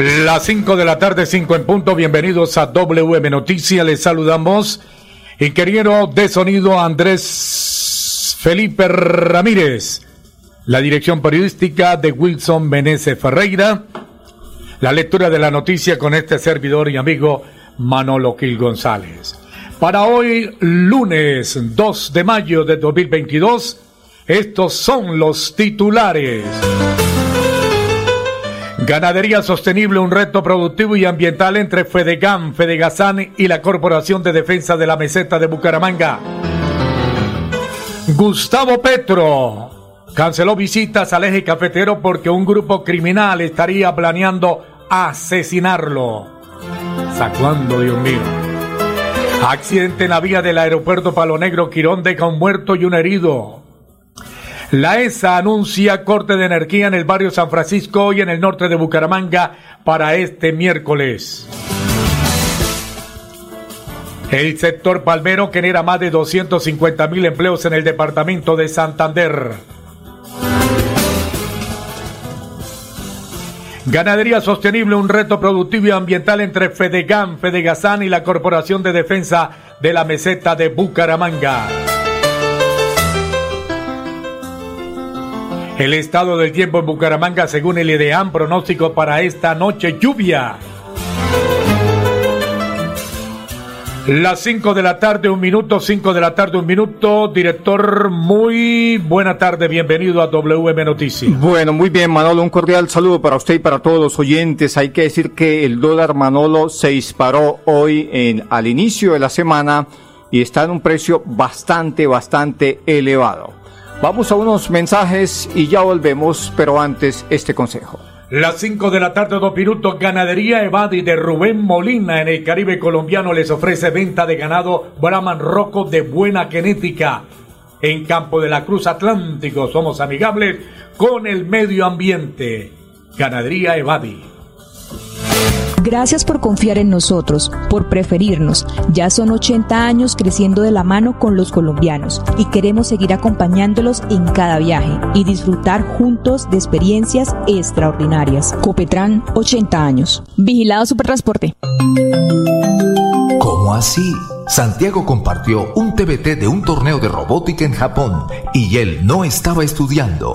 Las 5 de la tarde, 5 en punto. Bienvenidos a WM Noticias. Les saludamos. Ingeniero de sonido Andrés Felipe Ramírez. La dirección periodística de Wilson Meneses Ferreira. La lectura de la noticia con este servidor y amigo Manolo Gil González. Para hoy, lunes 2 de mayo de 2022, estos son los titulares. Ganadería sostenible, un reto productivo y ambiental entre Fedegam, Fedegazán y la Corporación de Defensa de la Meseta de Bucaramanga. Gustavo Petro canceló visitas al eje cafetero porque un grupo criminal estaría planeando asesinarlo. ¿Sacuando, Dios mío? Accidente en la vía del aeropuerto Palo Negro, Quirón deja un muerto y un herido. La ESA anuncia corte de energía en el barrio San Francisco y en el norte de Bucaramanga para este miércoles. El sector palmero genera más de 250 mil empleos en el departamento de Santander. Ganadería sostenible, un reto productivo y ambiental entre Fedegam, Fedegazán y la Corporación de Defensa de la Meseta de Bucaramanga. El estado del tiempo en Bucaramanga, según el IDEAM, pronóstico para esta noche, lluvia. Las 5 de la tarde, un minuto, 5 de la tarde, un minuto. Director, muy buena tarde, bienvenido a WM Noticias. Bueno, muy bien, Manolo, un cordial saludo para usted y para todos los oyentes. Hay que decir que el dólar Manolo se disparó hoy en, al inicio de la semana y está en un precio bastante, bastante elevado. Vamos a unos mensajes y ya volvemos, pero antes este consejo. Las 5 de la tarde, dos minutos. Ganadería Evadi de Rubén Molina en el Caribe colombiano les ofrece venta de ganado Brahman Roco de buena genética. En Campo de la Cruz Atlántico somos amigables con el medio ambiente. Ganadería Evadi. Gracias por confiar en nosotros, por preferirnos. Ya son 80 años creciendo de la mano con los colombianos y queremos seguir acompañándolos en cada viaje y disfrutar juntos de experiencias extraordinarias. Copetran, 80 años. Vigilado Supertransporte. ¿Cómo así? Santiago compartió un TBT de un torneo de robótica en Japón y él no estaba estudiando.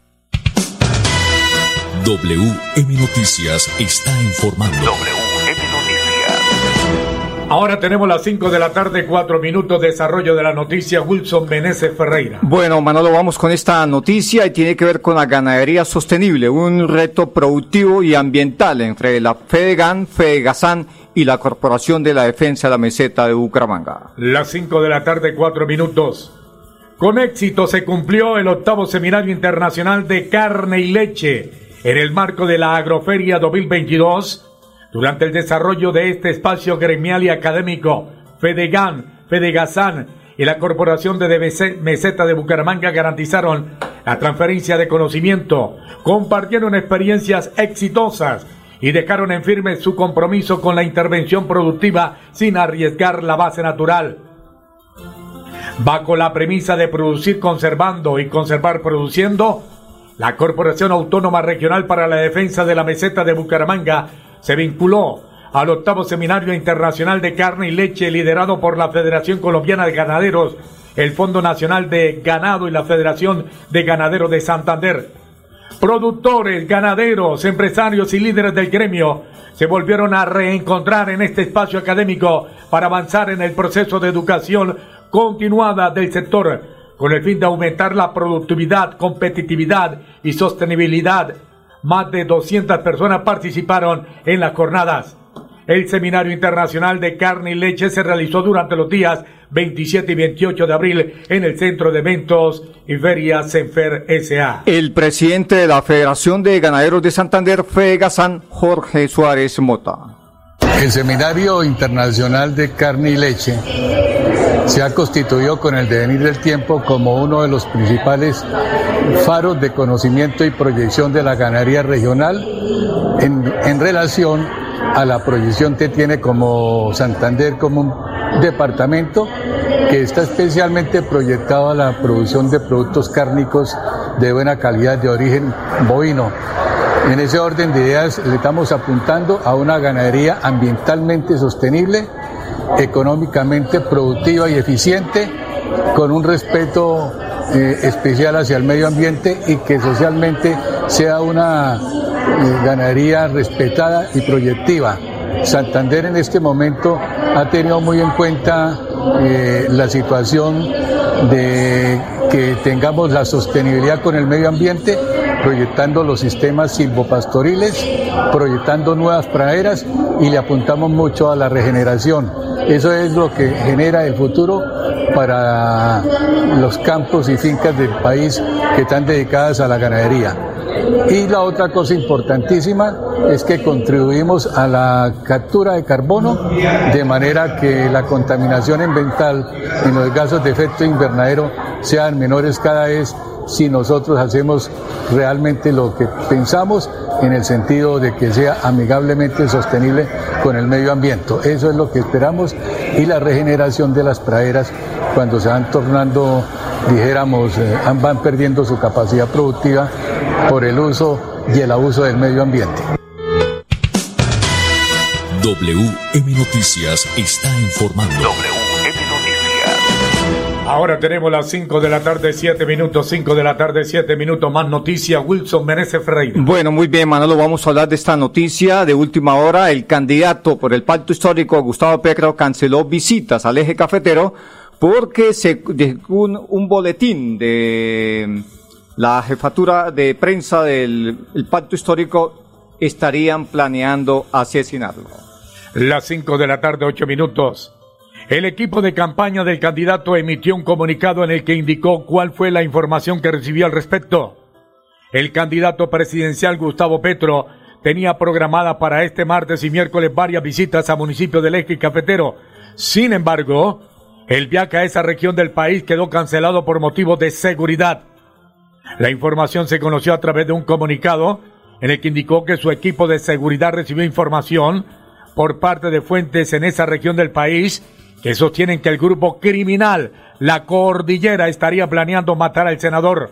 WM Noticias está informando. WM Noticias. Ahora tenemos las 5 de la tarde, 4 minutos, desarrollo de la noticia Wilson Meneses Ferreira. Bueno, Manolo, vamos con esta noticia y tiene que ver con la ganadería sostenible, un reto productivo y ambiental entre la FEDEGAN, FEDEGAZAN y la Corporación de la Defensa de la Meseta de Bucaramanga. Las 5 de la tarde, 4 minutos. Con éxito se cumplió el octavo Seminario Internacional de Carne y Leche en el marco de la Agroferia 2022. Durante el desarrollo de este espacio gremial y académico, Fedegan, Fedegazán y la Corporación de Meseta de Bucaramanga garantizaron la transferencia de conocimiento, compartieron experiencias exitosas y dejaron en firme su compromiso con la intervención productiva sin arriesgar la base natural. Bajo la premisa de producir conservando y conservar produciendo, la Corporación Autónoma Regional para la Defensa de la Meseta de Bucaramanga se vinculó al octavo Seminario Internacional de Carne y Leche liderado por la Federación Colombiana de Ganaderos, el Fondo Nacional de Ganado y la Federación de Ganaderos de Santander. Productores, ganaderos, empresarios y líderes del gremio se volvieron a reencontrar en este espacio académico para avanzar en el proceso de educación continuada del sector con el fin de aumentar la productividad, competitividad y sostenibilidad. Más de 200 personas participaron en las jornadas. El Seminario Internacional de Carne y Leche se realizó durante los días 27 y 28 de abril en el Centro de Eventos y Feria Senfer S.A. El presidente de la Federación de Ganaderos de Santander, FEGASAN, Jorge Suárez Mota. El Seminario Internacional de Carne y Leche se ha constituido con el devenir del tiempo como uno de los principales faros de conocimiento y proyección de la ganadería regional en, en relación a la proyección que tiene como Santander como un departamento que está especialmente proyectado a la producción de productos cárnicos de buena calidad de origen bovino. En ese orden de ideas le estamos apuntando a una ganadería ambientalmente sostenible, económicamente productiva y eficiente, con un respeto eh, especial hacia el medio ambiente y que socialmente sea una eh, ganadería respetada y proyectiva. Santander en este momento ha tenido muy en cuenta eh, la situación de que tengamos la sostenibilidad con el medio ambiente, proyectando los sistemas silvopastoriles, proyectando nuevas praderas y le apuntamos mucho a la regeneración. Eso es lo que genera el futuro para los campos y fincas del país que están dedicadas a la ganadería. Y la otra cosa importantísima es que contribuimos a la captura de carbono de manera que la contaminación ambiental en los gases de efecto invernadero sean menores cada vez si nosotros hacemos realmente lo que pensamos en el sentido de que sea amigablemente sostenible con el medio ambiente. Eso es lo que esperamos y la regeneración de las praderas cuando se van tornando, dijéramos, eh, van perdiendo su capacidad productiva por el uso y el abuso del medio ambiente. WM Noticias está informando. Ahora tenemos las 5 de la tarde, 7 minutos, 5 de la tarde, 7 minutos, más noticias. Wilson Menezes Ferreira. Bueno, muy bien, Manolo, vamos a hablar de esta noticia de última hora. El candidato por el pacto histórico, Gustavo Petro, canceló visitas al eje cafetero porque se, un, boletín de la jefatura de prensa del el pacto histórico estarían planeando asesinarlo. Las 5 de la tarde, 8 minutos. El equipo de campaña del candidato emitió un comunicado en el que indicó cuál fue la información que recibió al respecto. El candidato presidencial Gustavo Petro tenía programada para este martes y miércoles varias visitas a municipios del eje cafetero. Sin embargo, el viaje a esa región del país quedó cancelado por motivos de seguridad. La información se conoció a través de un comunicado en el que indicó que su equipo de seguridad recibió información por parte de fuentes en esa región del país que sostienen que el grupo criminal La Cordillera estaría planeando matar al senador.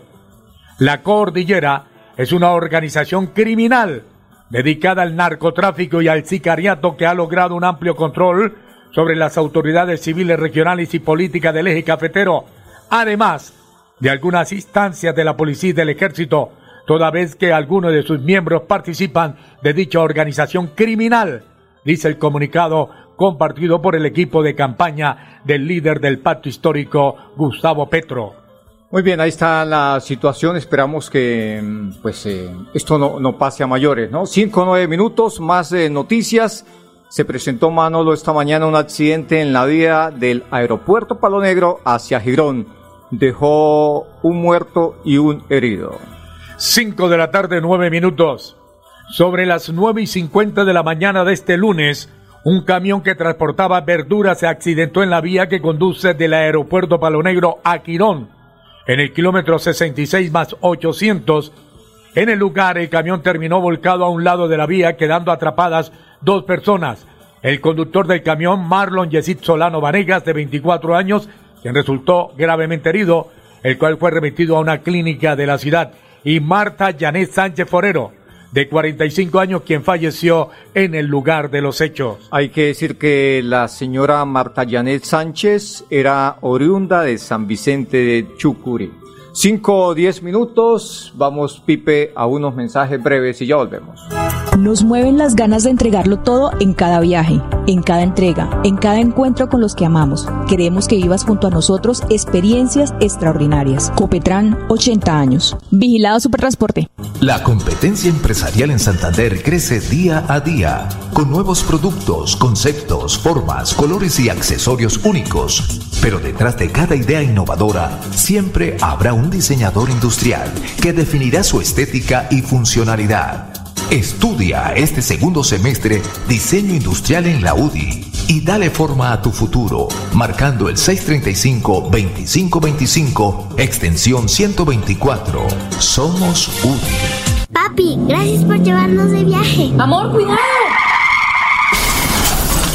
La Cordillera es una organización criminal dedicada al narcotráfico y al sicariato que ha logrado un amplio control sobre las autoridades civiles regionales y políticas del eje cafetero, además de algunas instancias de la policía y del ejército, toda vez que algunos de sus miembros participan de dicha organización criminal, dice el comunicado compartido por el equipo de campaña del líder del pacto histórico, Gustavo Petro. Muy bien, ahí está la situación. Esperamos que mm, pues eh, esto no, no pase a mayores, ¿no? Cinco o nueve minutos, más eh, noticias. Se presentó Manolo esta mañana un accidente en la vía del aeropuerto Palo Negro hacia Girón. Dejó un muerto y un herido. 5 de la tarde, 9 minutos. Sobre las nueve y cincuenta de la mañana de este lunes, un camión que transportaba verduras se accidentó en la vía que conduce del aeropuerto Palo Negro a Quirón, en el kilómetro 66 más 800. En el lugar, el camión terminó volcado a un lado de la vía, quedando atrapadas dos personas. El conductor del camión, Marlon Yesid Solano Vanegas, de 24 años, quien resultó gravemente herido, el cual fue remitido a una clínica de la ciudad, y Marta Janet Sánchez Forero, de 45 años, quien falleció en el lugar de los hechos. Hay que decir que la señora Marta Janet Sánchez era oriunda de San Vicente de Chucuri. Cinco o diez minutos, vamos Pipe a unos mensajes breves y ya volvemos. Nos mueven las ganas de entregarlo todo en cada viaje, en cada entrega, en cada encuentro con los que amamos. Queremos que vivas junto a nosotros experiencias extraordinarias. Copetran, 80 años. Vigilado Supertransporte. La competencia empresarial en Santander crece día a día, con nuevos productos, conceptos, formas, colores y accesorios únicos. Pero detrás de cada idea innovadora, siempre habrá un diseñador industrial que definirá su estética y funcionalidad. Estudia este segundo semestre diseño industrial en la UDI y dale forma a tu futuro, marcando el 635-2525, extensión 124. Somos UDI. Papi, gracias por llevarnos de viaje. Amor, cuidado.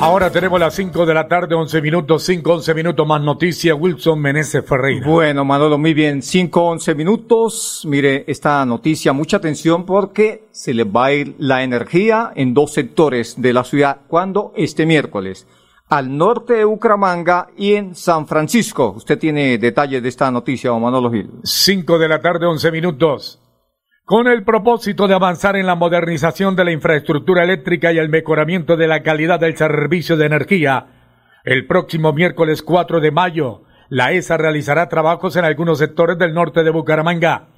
Ahora tenemos las 5 de la tarde, 11 minutos, 5, 11 minutos más noticia. Wilson Meneses Ferreira. Bueno, Manolo, muy bien. 5, 11 minutos. Mire, esta noticia, mucha atención porque se le va a ir la energía en dos sectores de la ciudad. ¿Cuándo? Este miércoles. Al norte de Bucaramanga y en San Francisco. Usted tiene detalles de esta noticia, Manolo Gil. 5 de la tarde, 11 minutos. Con el propósito de avanzar en la modernización de la infraestructura eléctrica y el mejoramiento de la calidad del servicio de energía, el próximo miércoles 4 de mayo, la ESA realizará trabajos en algunos sectores del norte de Bucaramanga.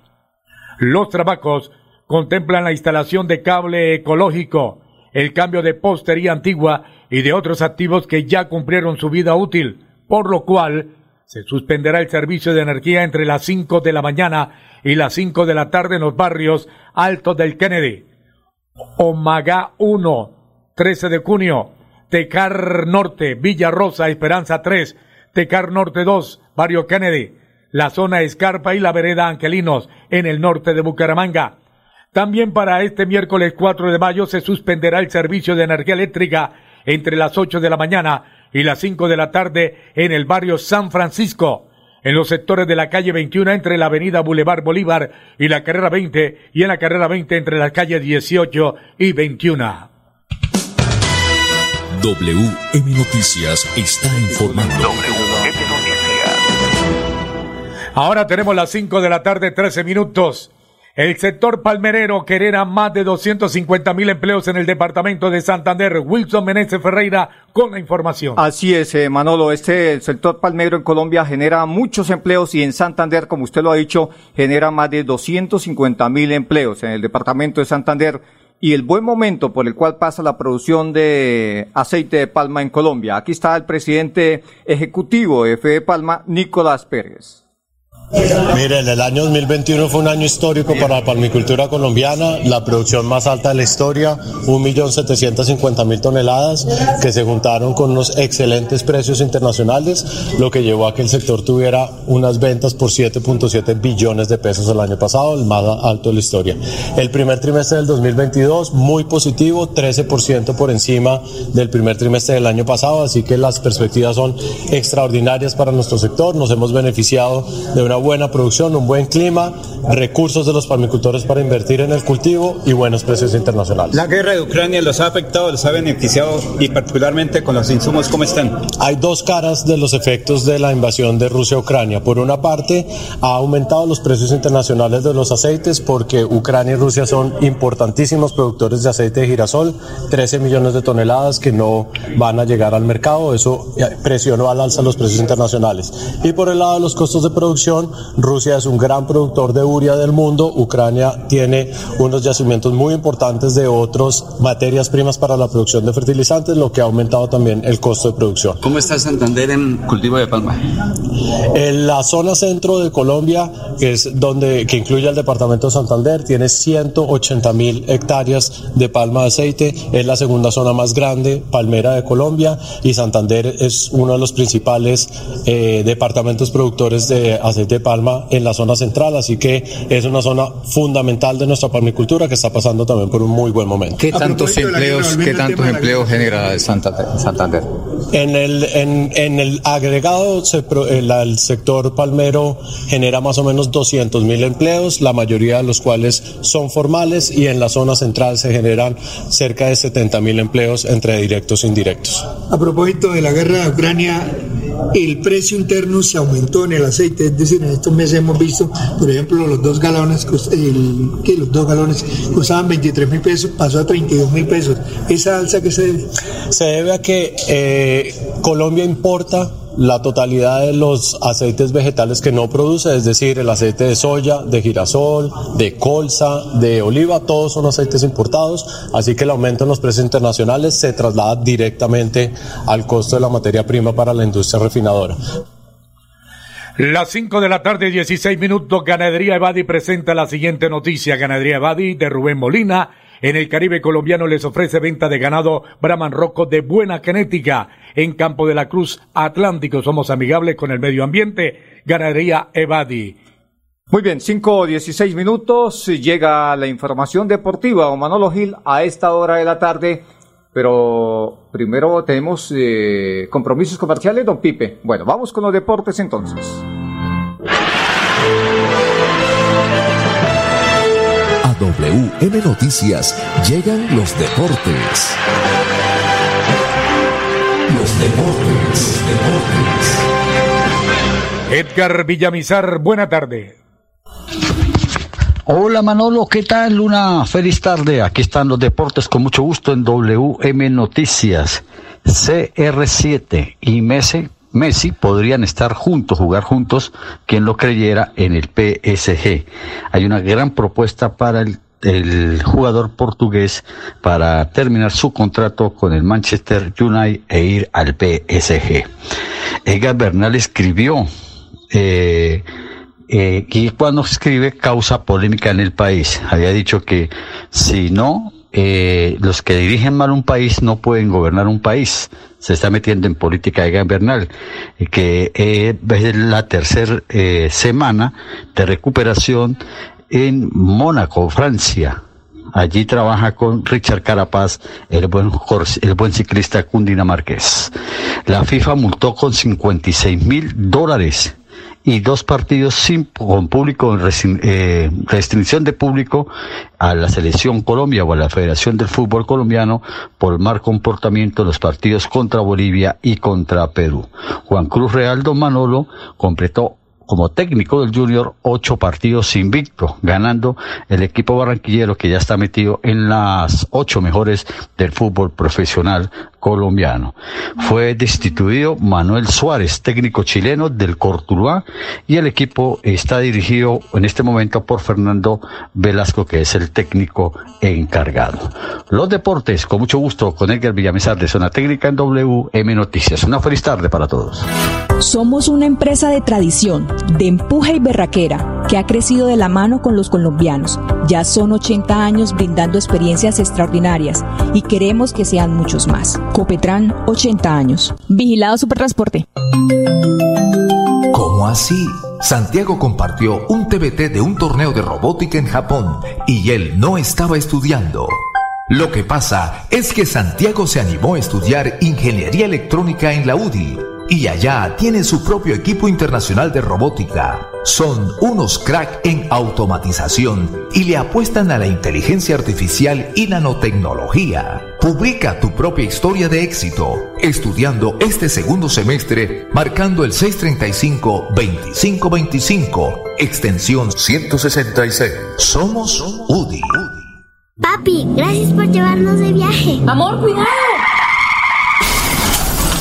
Los trabajos contemplan la instalación de cable ecológico, el cambio de postería antigua y de otros activos que ya cumplieron su vida útil, por lo cual se suspenderá el servicio de energía entre las 5 de la mañana y las 5 de la tarde en los barrios Alto del Kennedy, Omagá 1, 13 de junio, Tecar Norte, Villa Rosa, Esperanza 3, Tecar Norte 2, Barrio Kennedy, la zona Escarpa y la vereda Angelinos en el norte de Bucaramanga. También para este miércoles 4 de mayo se suspenderá el servicio de energía eléctrica entre las 8 de la mañana y las 5 de la tarde en el barrio San Francisco, en los sectores de la calle 21 entre la avenida Boulevard Bolívar y la carrera 20 y en la carrera 20 entre las calles 18 y 21. WM Noticias está informando. WM Noticias. Ahora tenemos las 5 de la tarde, 13 minutos. El sector palmerero genera más de 250 mil empleos en el departamento de Santander. Wilson Meneses Ferreira con la información. Así es, eh, Manolo. Este el sector palmero en Colombia genera muchos empleos y en Santander, como usted lo ha dicho, genera más de 250 mil empleos en el departamento de Santander y el buen momento por el cual pasa la producción de aceite de palma en Colombia. Aquí está el presidente ejecutivo de FE Palma, Nicolás Pérez. Miren, el año 2021 fue un año histórico para la palmicultura colombiana, la producción más alta de la historia, 1.750.000 toneladas, que se juntaron con unos excelentes precios internacionales, lo que llevó a que el sector tuviera unas ventas por 7.7 billones de pesos el año pasado, el más alto de la historia. El primer trimestre del 2022, muy positivo, 13% por encima del primer trimestre del año pasado, así que las perspectivas son extraordinarias para nuestro sector, nos hemos beneficiado de una buena producción, un buen clima, recursos de los palmicultores para invertir en el cultivo y buenos precios internacionales. La guerra de Ucrania los ha afectado, los ha beneficiado y particularmente con los insumos, ¿cómo están? Hay dos caras de los efectos de la invasión de Rusia a Ucrania. Por una parte, ha aumentado los precios internacionales de los aceites porque Ucrania y Rusia son importantísimos productores de aceite de girasol, 13 millones de toneladas que no van a llegar al mercado. Eso presionó al alza los precios internacionales. Y por el lado de los costos de producción, Rusia es un gran productor de urea del mundo. Ucrania tiene unos yacimientos muy importantes de otras materias primas para la producción de fertilizantes, lo que ha aumentado también el costo de producción. ¿Cómo está Santander en cultivo de palma? En la zona centro de Colombia, que es donde que incluye el departamento de Santander, tiene 180 mil hectáreas de palma de aceite. Es la segunda zona más grande palmera de Colombia y Santander es uno de los principales eh, departamentos productores de aceite de palma en la zona central. Así que es una zona fundamental de nuestra palmicultura que está pasando también por un muy buen momento. ¿Qué tantos empleos, qué tantos empleos genera Santander? Santander? En el, en, en el agregado, se el, el sector palmero genera más o menos 200 mil empleos, la mayoría de los cuales son formales y en la zona central se generan cerca de 70 mil empleos entre directos e indirectos. A propósito de la guerra de Ucrania, el precio interno se aumentó en el aceite, es decir, en estos meses hemos visto, por ejemplo, los dos galones, que los dos galones costaban 23 mil pesos, pasó a 32 mil pesos. ¿Esa alza que se debe? Se debe a que eh, Colombia importa la totalidad de los aceites vegetales que no produce, es decir, el aceite de soya, de girasol, de colza, de oliva, todos son aceites importados, así que el aumento en los precios internacionales se traslada directamente al costo de la materia prima para la industria refinadora. Las 5 de la tarde, 16 minutos, Ganadería Evadi presenta la siguiente noticia. Ganadería Evadi de Rubén Molina. En el Caribe colombiano les ofrece venta de ganado Brahman Rocco de buena genética. En Campo de la Cruz Atlántico somos amigables con el medio ambiente. Ganadería Evadi. Muy bien, 5 o 16 minutos, llega la información deportiva, don Manolo Gil, a esta hora de la tarde, pero primero tenemos eh, compromisos comerciales, don Pipe. Bueno, vamos con los deportes entonces. WM Noticias llegan los deportes. Los deportes, deportes. Edgar Villamizar, buena tarde. Hola Manolo, ¿qué tal? Una feliz tarde. Aquí están los deportes con mucho gusto en WM Noticias. CR7 y Messi, Messi podrían estar juntos, jugar juntos, quien lo creyera, en el PSG. Hay una gran propuesta para el, jugador portugués para terminar su contrato con el Manchester United e ir al PSG. Edgar Bernal escribió eh, eh, y cuando escribe causa polémica en el país. Había dicho que si no, eh, los que dirigen mal un país no pueden gobernar un país. Se está metiendo en política de Bernal, eh, que eh, es la tercera eh, semana de recuperación en Mónaco, Francia. Allí trabaja con Richard Carapaz, el buen, el buen ciclista cundinamarqués. La FIFA multó con 56 mil dólares y dos partidos sin con público eh, restricción de público a la selección Colombia o a la Federación del Fútbol Colombiano por mal comportamiento en los partidos contra Bolivia y contra Perú. Juan Cruz Real Don Manolo completó como técnico del Junior ocho partidos invicto, ganando el equipo barranquillero que ya está metido en las ocho mejores del fútbol profesional colombiano. Fue destituido Manuel Suárez, técnico chileno del Cortuluá, y el equipo está dirigido en este momento por Fernando Velasco, que es el técnico encargado. Los deportes, con mucho gusto, con Edgar Villamizar de Zona Técnica en WM Noticias. Una feliz tarde para todos. Somos una empresa de tradición, de empuje y berraquera, que ha crecido de la mano con los colombianos. Ya son 80 años brindando experiencias extraordinarias y queremos que sean muchos más. Copetran, 80 años. Vigilado Supertransporte. ¿Cómo así? Santiago compartió un TBT de un torneo de robótica en Japón y él no estaba estudiando. Lo que pasa es que Santiago se animó a estudiar ingeniería electrónica en la UDI y allá tiene su propio equipo internacional de robótica. Son unos crack en automatización y le apuestan a la inteligencia artificial y nanotecnología. Publica tu propia historia de éxito estudiando este segundo semestre marcando el 635-2525, extensión 166. Somos UDI. Papi, gracias por llevarnos de viaje. Amor, cuidado.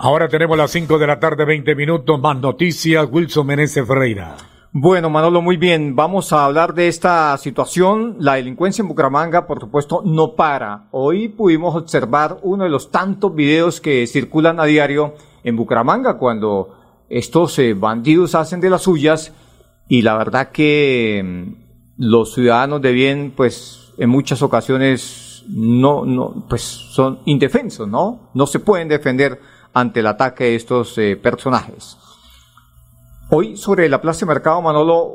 Ahora tenemos las 5 de la tarde, 20 minutos, más noticias, Wilson Meneses Ferreira. Bueno, Manolo, muy bien. Vamos a hablar de esta situación. La delincuencia en Bucaramanga, por supuesto, no para. Hoy pudimos observar uno de los tantos videos que circulan a diario en Bucaramanga cuando estos eh, bandidos hacen de las suyas y la verdad que mm, los ciudadanos de bien, pues en muchas ocasiones no, no, pues son indefensos, ¿no? No se pueden defender ante el ataque de estos eh, personajes. Hoy sobre la Plaza de Mercado Manolo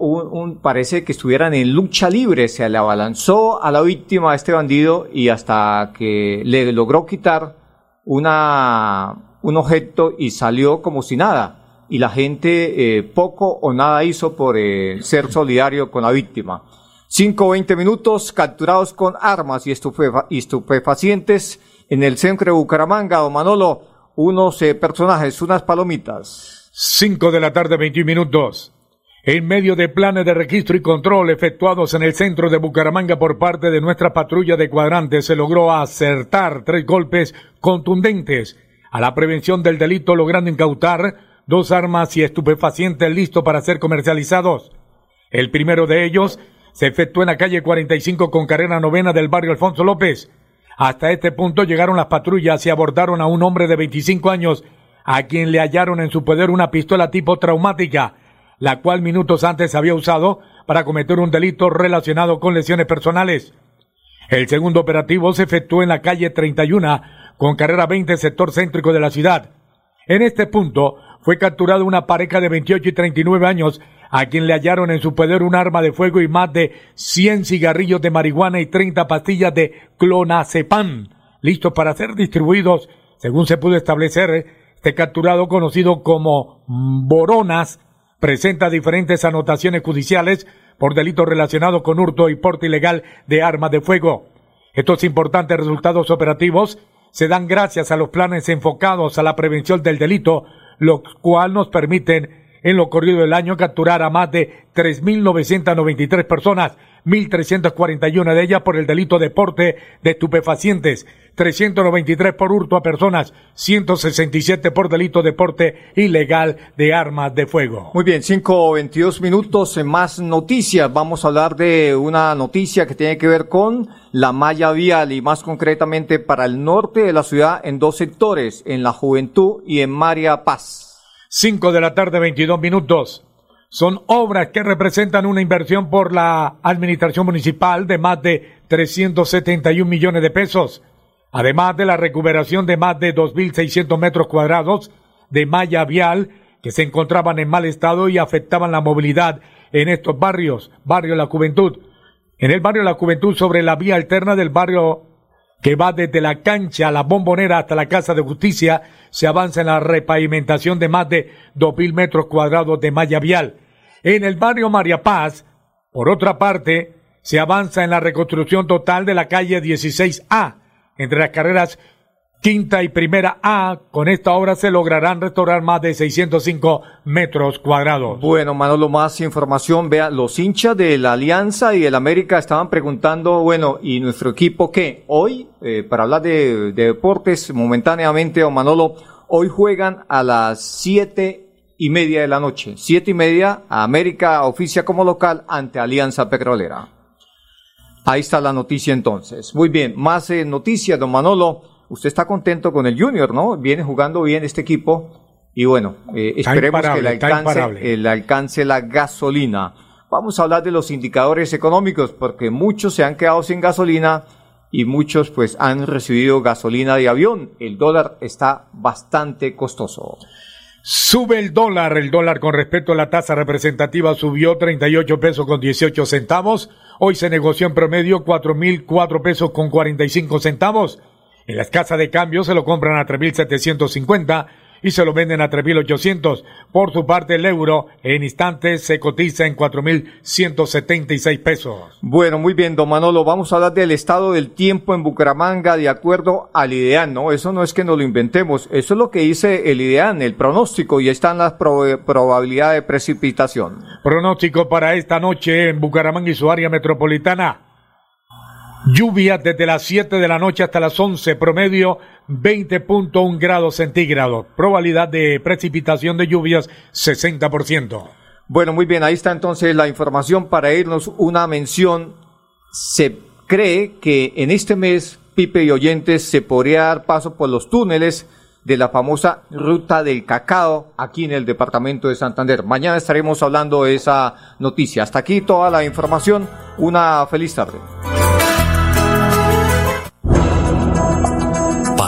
parece que estuvieran en lucha libre, se le abalanzó a la víctima de este bandido y hasta que le logró quitar una, un objeto y salió como si nada. Y la gente eh, poco o nada hizo por eh, ser solidario con la víctima. Cinco o veinte minutos capturados con armas y, estupefacientes en el centro de Bucaramanga, don Manolo unos eh, personajes, unas palomitas. 5 de la tarde, 21 minutos. En medio de planes de registro y control efectuados en el centro de Bucaramanga por parte de nuestra patrulla de cuadrantes, se logró acertar tres golpes contundentes a la prevención del delito, logrando incautar dos armas y estupefacientes listos para ser comercializados. El primero de ellos se efectuó en la calle 45 con carrera novena del barrio Alfonso López. Hasta este punto llegaron las patrullas y abordaron a un hombre de 25 años a quien le hallaron en su poder una pistola tipo traumática, la cual minutos antes había usado para cometer un delito relacionado con lesiones personales. El segundo operativo se efectuó en la calle 31 con carrera 20 sector céntrico de la ciudad. En este punto fue capturado una pareja de 28 y 39 años a quien le hallaron en su poder un arma de fuego y más de 100 cigarrillos de marihuana y 30 pastillas de clonazepam, listos para ser distribuidos, según se pudo establecer. Este capturado, conocido como Boronas, presenta diferentes anotaciones judiciales por delitos relacionados con hurto y porte ilegal de armas de fuego. Estos importantes resultados operativos se dan gracias a los planes enfocados a la prevención del delito, lo cual nos permiten en lo corrido del año capturar a más de 3.993 personas, 1.341 de ellas por el delito de porte de estupefacientes, 393 por hurto a personas, 167 por delito de porte ilegal de armas de fuego. Muy bien, 5.22 minutos, más noticias. Vamos a hablar de una noticia que tiene que ver con la malla vial y más concretamente para el norte de la ciudad en dos sectores, en la Juventud y en María Paz. 5 de la tarde, 22 minutos. Son obras que representan una inversión por la administración municipal de más de 371 millones de pesos, además de la recuperación de más de 2.600 metros cuadrados de malla vial que se encontraban en mal estado y afectaban la movilidad en estos barrios, barrio La Juventud. En el barrio La Juventud, sobre la vía alterna del barrio que va desde la cancha a la bombonera hasta la Casa de Justicia, se avanza en la repavimentación de más de 2.000 metros cuadrados de malla vial. En el barrio María Paz, por otra parte, se avanza en la reconstrucción total de la calle 16A, entre las carreras quinta y primera A. Con esta obra se lograrán restaurar más de 605 metros cuadrados. Bueno, Manolo, más información. Vea, los hinchas de la Alianza y del América estaban preguntando, bueno, ¿y nuestro equipo qué? Hoy, eh, para hablar de, deportes momentáneamente, o Manolo, hoy juegan a las siete y media de la noche. Siete y media, América oficia como local ante Alianza Petrolera. Ahí está la noticia entonces. Muy bien, más eh, noticias, don Manolo usted está contento con el Junior, ¿no? Viene jugando bien este equipo y bueno, eh, esperemos que le alcance, el alcance la gasolina. Vamos a hablar de los indicadores económicos porque muchos se han quedado sin gasolina y muchos pues han recibido gasolina de avión. El dólar está bastante costoso. Sube el dólar, el dólar con respecto a la tasa representativa subió 38 pesos con 18 centavos. Hoy se negoció en promedio 4.004 pesos con 45 centavos. En las casas de cambio se lo compran a 3.750 y se lo venden a 3.800. Por su parte, el euro en instantes se cotiza en 4.176 pesos. Bueno, muy bien, don Manolo, vamos a hablar del estado del tiempo en Bucaramanga de acuerdo al IDEAN, ¿no? Eso no es que nos lo inventemos, eso es lo que dice el IDEAN, el pronóstico, y están las probabilidades de precipitación. Pronóstico para esta noche en Bucaramanga y su área metropolitana. Lluvia desde las 7 de la noche hasta las 11, promedio 20.1 grados centígrados. Probabilidad de precipitación de lluvias 60%. Bueno, muy bien, ahí está entonces la información para irnos una mención. Se cree que en este mes, Pipe y oyentes, se podría dar paso por los túneles de la famosa ruta del cacao aquí en el departamento de Santander. Mañana estaremos hablando de esa noticia. Hasta aquí toda la información. Una feliz tarde.